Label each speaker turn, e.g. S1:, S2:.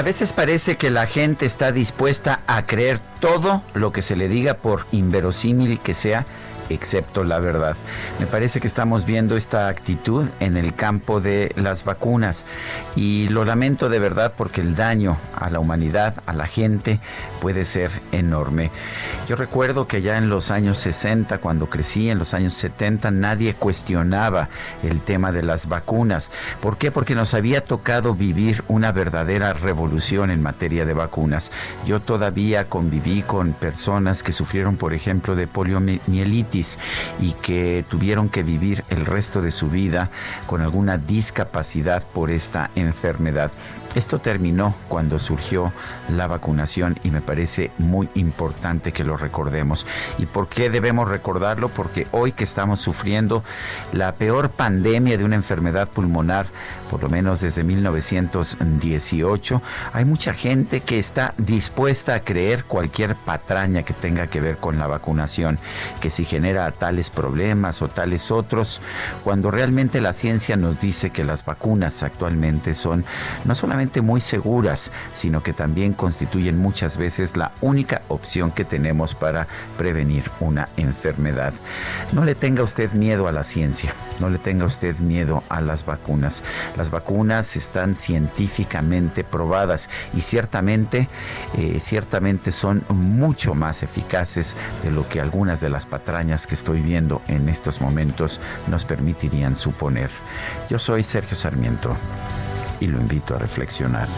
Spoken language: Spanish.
S1: A veces parece que la gente está dispuesta a creer todo lo que se le diga por inverosímil que sea excepto la verdad. Me parece que estamos viendo esta actitud en el campo de las vacunas y lo lamento de verdad porque el daño a la humanidad, a la gente, puede ser enorme. Yo recuerdo que ya en los años 60, cuando crecí, en los años 70, nadie cuestionaba el tema de las vacunas. ¿Por qué? Porque nos había tocado vivir una verdadera revolución en materia de vacunas. Yo todavía conviví con personas que sufrieron, por ejemplo, de poliomielitis y que tuvieron que vivir el resto de su vida con alguna discapacidad por esta enfermedad. Esto terminó cuando surgió la vacunación y me parece muy importante que lo recordemos. ¿Y por qué debemos recordarlo? Porque hoy que estamos sufriendo la peor pandemia de una enfermedad pulmonar, por lo menos desde 1918, hay mucha gente que está dispuesta a creer cualquier patraña que tenga que ver con la vacunación, que si genera tales problemas o tales otros, cuando realmente la ciencia nos dice que las vacunas actualmente son no solamente muy seguras, sino que también constituyen muchas veces la única opción que tenemos para prevenir una enfermedad. No le tenga usted miedo a la ciencia, no le tenga usted miedo a las vacunas. Las vacunas están científicamente probadas y ciertamente, eh, ciertamente son mucho más eficaces de lo que algunas de las patrañas que estoy viendo en estos momentos nos permitirían suponer. Yo soy Sergio Sarmiento y lo invito a reflexionar.